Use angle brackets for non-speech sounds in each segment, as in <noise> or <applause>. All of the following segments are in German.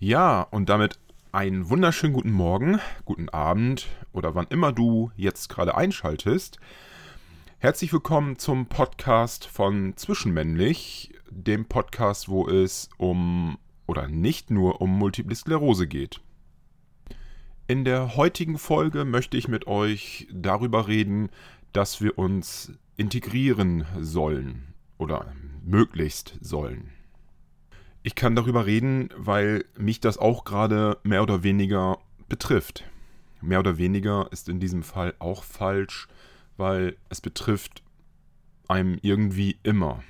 Ja, und damit einen wunderschönen guten Morgen, guten Abend oder wann immer du jetzt gerade einschaltest. Herzlich willkommen zum Podcast von Zwischenmännlich, dem Podcast, wo es um oder nicht nur um Multiple Sklerose geht. In der heutigen Folge möchte ich mit euch darüber reden, dass wir uns integrieren sollen oder möglichst sollen. Ich kann darüber reden, weil mich das auch gerade mehr oder weniger betrifft. Mehr oder weniger ist in diesem Fall auch falsch, weil es betrifft einem irgendwie immer.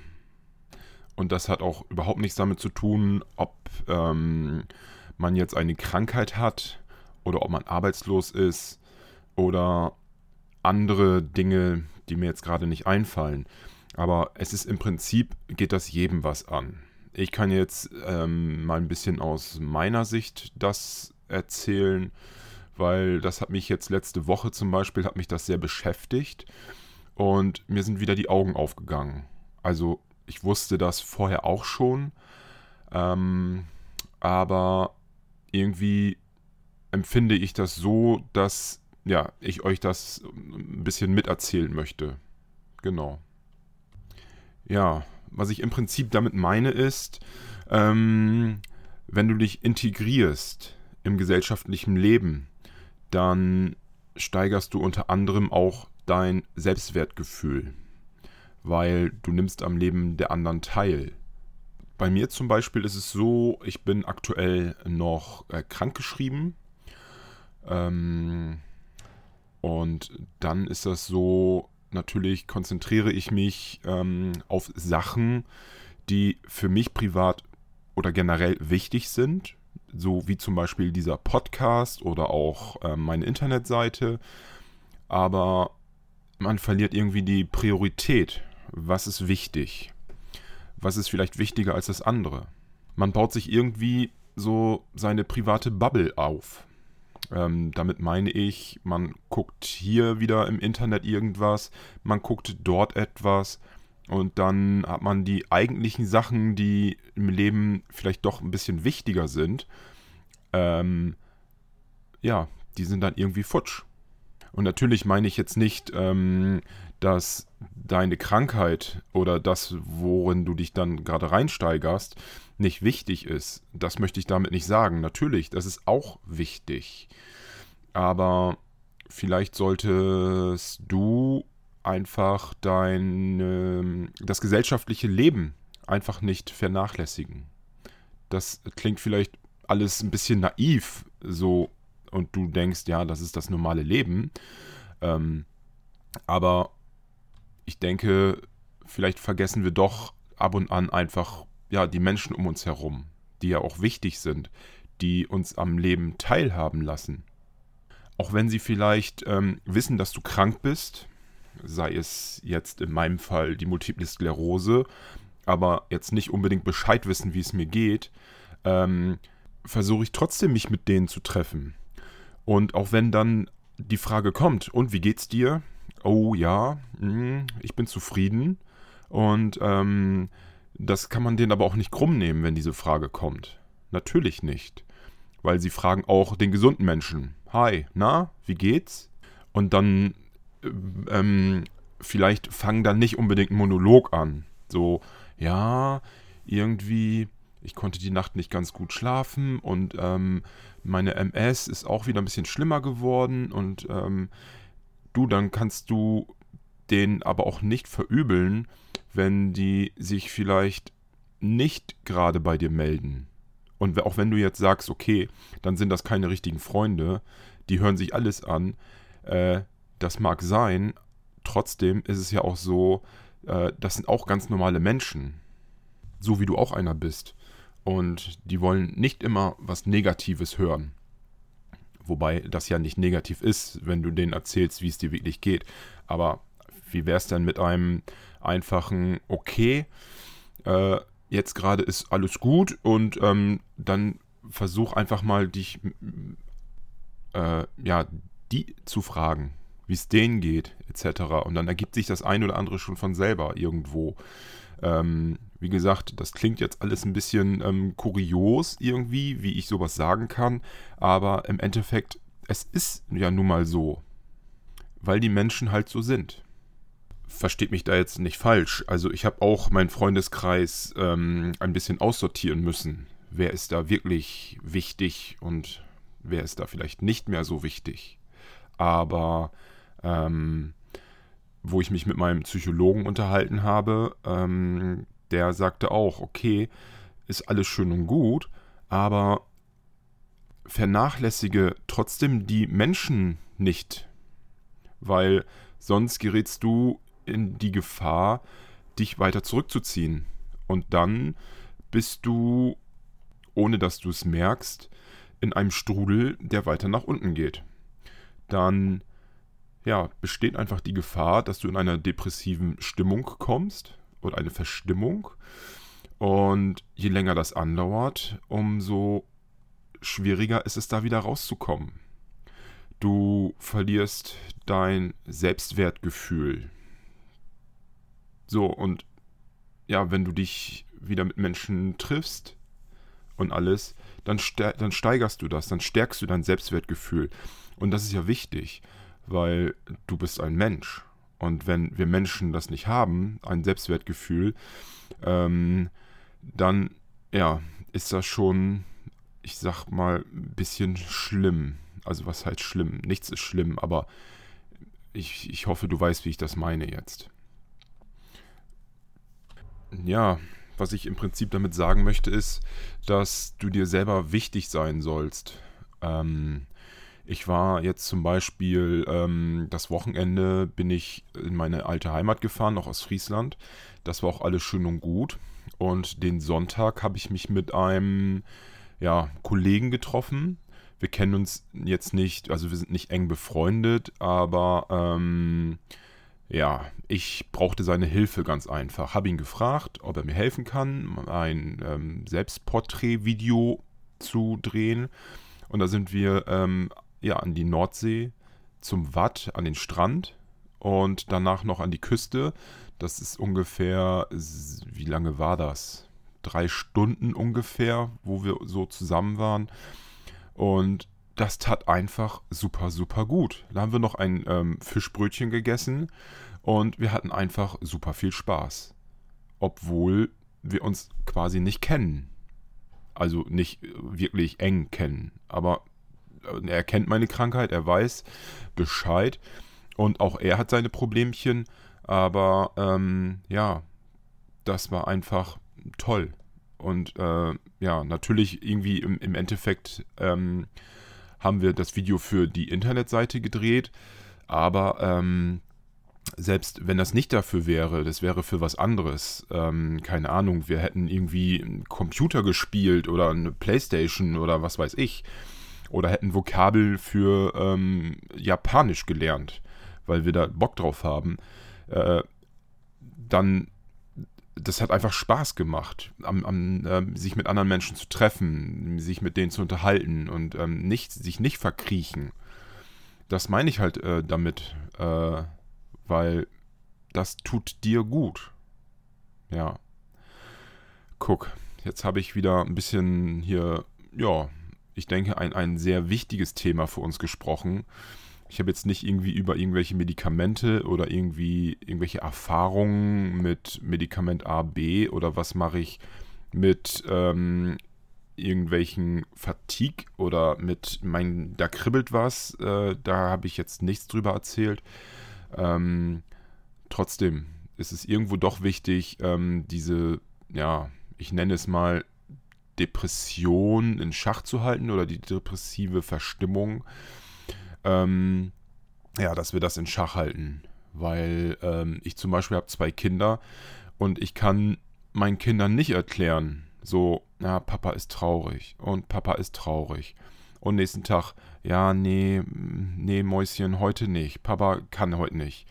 Und das hat auch überhaupt nichts damit zu tun, ob ähm, man jetzt eine Krankheit hat oder ob man arbeitslos ist oder andere Dinge, die mir jetzt gerade nicht einfallen. Aber es ist im Prinzip, geht das jedem was an. Ich kann jetzt ähm, mal ein bisschen aus meiner Sicht das erzählen, weil das hat mich jetzt letzte Woche zum Beispiel, hat mich das sehr beschäftigt und mir sind wieder die Augen aufgegangen. Also ich wusste das vorher auch schon, ähm, aber irgendwie empfinde ich das so, dass ja, ich euch das ein bisschen miterzählen möchte. Genau. Ja, was ich im Prinzip damit meine ist, ähm, wenn du dich integrierst im gesellschaftlichen Leben, dann steigerst du unter anderem auch dein Selbstwertgefühl, weil du nimmst am Leben der anderen teil. Bei mir zum Beispiel ist es so, ich bin aktuell noch äh, krankgeschrieben. Ähm, und dann ist das so, natürlich konzentriere ich mich ähm, auf Sachen, die für mich privat oder generell wichtig sind, so wie zum Beispiel dieser Podcast oder auch ähm, meine Internetseite. Aber man verliert irgendwie die Priorität. Was ist wichtig? Was ist vielleicht wichtiger als das andere? Man baut sich irgendwie so seine private Bubble auf. Ähm, damit meine ich, man guckt hier wieder im Internet irgendwas, man guckt dort etwas und dann hat man die eigentlichen Sachen, die im Leben vielleicht doch ein bisschen wichtiger sind. Ähm, ja, die sind dann irgendwie futsch. Und natürlich meine ich jetzt nicht, ähm, dass deine Krankheit oder das, worin du dich dann gerade reinsteigerst, nicht wichtig ist. Das möchte ich damit nicht sagen. Natürlich, das ist auch wichtig. Aber vielleicht solltest du einfach dein das gesellschaftliche Leben einfach nicht vernachlässigen. Das klingt vielleicht alles ein bisschen naiv, so und du denkst, ja, das ist das normale Leben. Ähm, aber ich denke, vielleicht vergessen wir doch ab und an einfach ja die Menschen um uns herum, die ja auch wichtig sind, die uns am Leben teilhaben lassen. Auch wenn sie vielleicht ähm, wissen, dass du krank bist, sei es jetzt in meinem Fall die Multiple Sklerose, aber jetzt nicht unbedingt Bescheid wissen, wie es mir geht, ähm, versuche ich trotzdem mich mit denen zu treffen. Und auch wenn dann die Frage kommt, und wie geht's dir? Oh ja, mh, hm, ich bin zufrieden. Und ähm, das kann man denen aber auch nicht krumm nehmen, wenn diese Frage kommt. Natürlich nicht. Weil sie fragen auch den gesunden Menschen. Hi, na, wie geht's? Und dann ähm, vielleicht fangen dann nicht unbedingt einen Monolog an. So, ja, irgendwie, ich konnte die Nacht nicht ganz gut schlafen und ähm, meine MS ist auch wieder ein bisschen schlimmer geworden und ähm, du, dann kannst du den aber auch nicht verübeln, wenn die sich vielleicht nicht gerade bei dir melden. Und auch wenn du jetzt sagst, okay, dann sind das keine richtigen Freunde, die hören sich alles an, äh, das mag sein, trotzdem ist es ja auch so, äh, das sind auch ganz normale Menschen, so wie du auch einer bist. Und die wollen nicht immer was Negatives hören. Wobei das ja nicht negativ ist, wenn du denen erzählst, wie es dir wirklich geht. Aber wie wäre es denn mit einem einfachen Okay, äh, jetzt gerade ist alles gut und ähm, dann versuch einfach mal dich, äh, ja, die zu fragen, wie es denen geht, etc. Und dann ergibt sich das ein oder andere schon von selber irgendwo. Ähm, wie gesagt, das klingt jetzt alles ein bisschen ähm, kurios irgendwie, wie ich sowas sagen kann, aber im Endeffekt, es ist ja nun mal so, weil die Menschen halt so sind. Versteht mich da jetzt nicht falsch. Also ich habe auch meinen Freundeskreis ähm, ein bisschen aussortieren müssen. Wer ist da wirklich wichtig und wer ist da vielleicht nicht mehr so wichtig. Aber ähm, wo ich mich mit meinem Psychologen unterhalten habe, ähm, der sagte auch, okay, ist alles schön und gut, aber vernachlässige trotzdem die Menschen nicht, weil sonst gerätst du in die Gefahr, dich weiter zurückzuziehen. Und dann bist du, ohne dass du es merkst, in einem Strudel, der weiter nach unten geht. Dann ja, besteht einfach die Gefahr, dass du in einer depressiven Stimmung kommst oder eine Verstimmung. Und je länger das andauert, umso schwieriger ist es da wieder rauszukommen. Du verlierst dein Selbstwertgefühl. So, und ja, wenn du dich wieder mit Menschen triffst und alles, dann, dann steigerst du das, dann stärkst du dein Selbstwertgefühl. Und das ist ja wichtig, weil du bist ein Mensch. Und wenn wir Menschen das nicht haben, ein Selbstwertgefühl, ähm, dann ja, ist das schon, ich sag mal, ein bisschen schlimm. Also was heißt schlimm? Nichts ist schlimm, aber ich, ich hoffe, du weißt, wie ich das meine jetzt. Ja, was ich im Prinzip damit sagen möchte, ist, dass du dir selber wichtig sein sollst. Ähm, ich war jetzt zum Beispiel ähm, das Wochenende bin ich in meine alte Heimat gefahren, noch aus Friesland. Das war auch alles schön und gut. Und den Sonntag habe ich mich mit einem ja, Kollegen getroffen. Wir kennen uns jetzt nicht, also wir sind nicht eng befreundet, aber ähm, ja, ich brauchte seine Hilfe ganz einfach. Habe ihn gefragt, ob er mir helfen kann, ein ähm, Selbstporträt-Video zu drehen. Und da sind wir ähm, ja, an die Nordsee, zum Watt, an den Strand und danach noch an die Küste. Das ist ungefähr, wie lange war das? Drei Stunden ungefähr, wo wir so zusammen waren. Und das tat einfach super, super gut. Da haben wir noch ein ähm, Fischbrötchen gegessen und wir hatten einfach super viel Spaß. Obwohl wir uns quasi nicht kennen. Also nicht wirklich eng kennen. Aber er kennt meine Krankheit, er weiß Bescheid und auch er hat seine Problemchen, aber ähm, ja, das war einfach toll. Und äh, ja, natürlich irgendwie im, im Endeffekt ähm, haben wir das Video für die Internetseite gedreht, aber ähm, selbst wenn das nicht dafür wäre, das wäre für was anderes. Ähm, keine Ahnung, wir hätten irgendwie einen Computer gespielt oder eine Playstation oder was weiß ich oder hätten Vokabel für ähm, Japanisch gelernt, weil wir da Bock drauf haben, äh, dann das hat einfach Spaß gemacht, am, am, äh, sich mit anderen Menschen zu treffen, sich mit denen zu unterhalten und ähm, nicht, sich nicht verkriechen. Das meine ich halt äh, damit, äh, weil das tut dir gut. Ja. Guck, jetzt habe ich wieder ein bisschen hier, ja, ich denke, ein, ein sehr wichtiges Thema für uns gesprochen. Ich habe jetzt nicht irgendwie über irgendwelche Medikamente oder irgendwie irgendwelche Erfahrungen mit Medikament A, B oder was mache ich mit ähm, irgendwelchen Fatigue oder mit mein, da kribbelt was, äh, da habe ich jetzt nichts drüber erzählt. Ähm, trotzdem ist es irgendwo doch wichtig, ähm, diese, ja, ich nenne es mal Depression in Schach zu halten oder die depressive Verstimmung. Ähm, ja, dass wir das in Schach halten. Weil ähm, ich zum Beispiel habe zwei Kinder und ich kann meinen Kindern nicht erklären, so, ja, Papa ist traurig und Papa ist traurig. Und nächsten Tag, ja, nee, nee, Mäuschen, heute nicht. Papa kann heute nicht.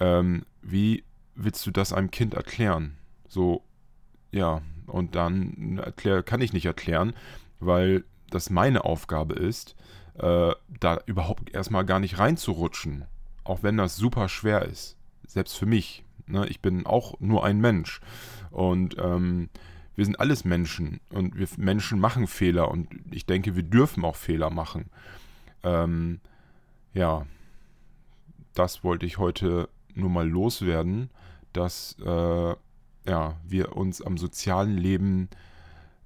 Ähm, wie willst du das einem Kind erklären? So, ja, und dann erklär, kann ich nicht erklären, weil das meine Aufgabe ist, äh, da überhaupt erstmal gar nicht reinzurutschen. Auch wenn das super schwer ist. Selbst für mich. Ne? Ich bin auch nur ein Mensch. Und ähm, wir sind alles Menschen und wir Menschen machen Fehler und ich denke, wir dürfen auch Fehler machen. Ähm, ja, das wollte ich heute nur mal loswerden, dass äh, ja, wir uns am sozialen Leben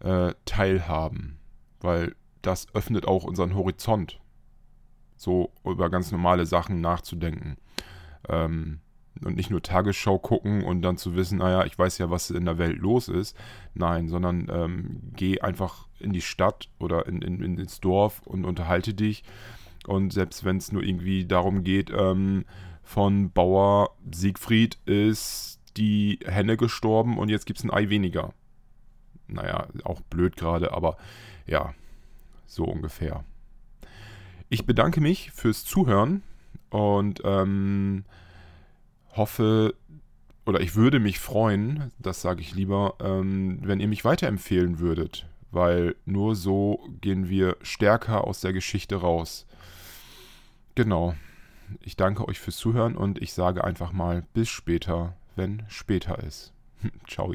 äh, teilhaben, weil das öffnet auch unseren Horizont, so über ganz normale Sachen nachzudenken. Ähm, und nicht nur Tagesschau gucken und dann zu wissen, naja, ich weiß ja, was in der Welt los ist. Nein, sondern ähm, geh einfach in die Stadt oder in, in, in, ins Dorf und unterhalte dich. Und selbst wenn es nur irgendwie darum geht, ähm, von Bauer Siegfried ist die Henne gestorben und jetzt gibt es ein Ei weniger. Naja, auch blöd gerade, aber ja, so ungefähr. Ich bedanke mich fürs Zuhören und ähm, hoffe, oder ich würde mich freuen, das sage ich lieber, ähm, wenn ihr mich weiterempfehlen würdet, weil nur so gehen wir stärker aus der Geschichte raus. Genau. Ich danke euch fürs Zuhören und ich sage einfach mal bis später, wenn später ist. <laughs> Ciao.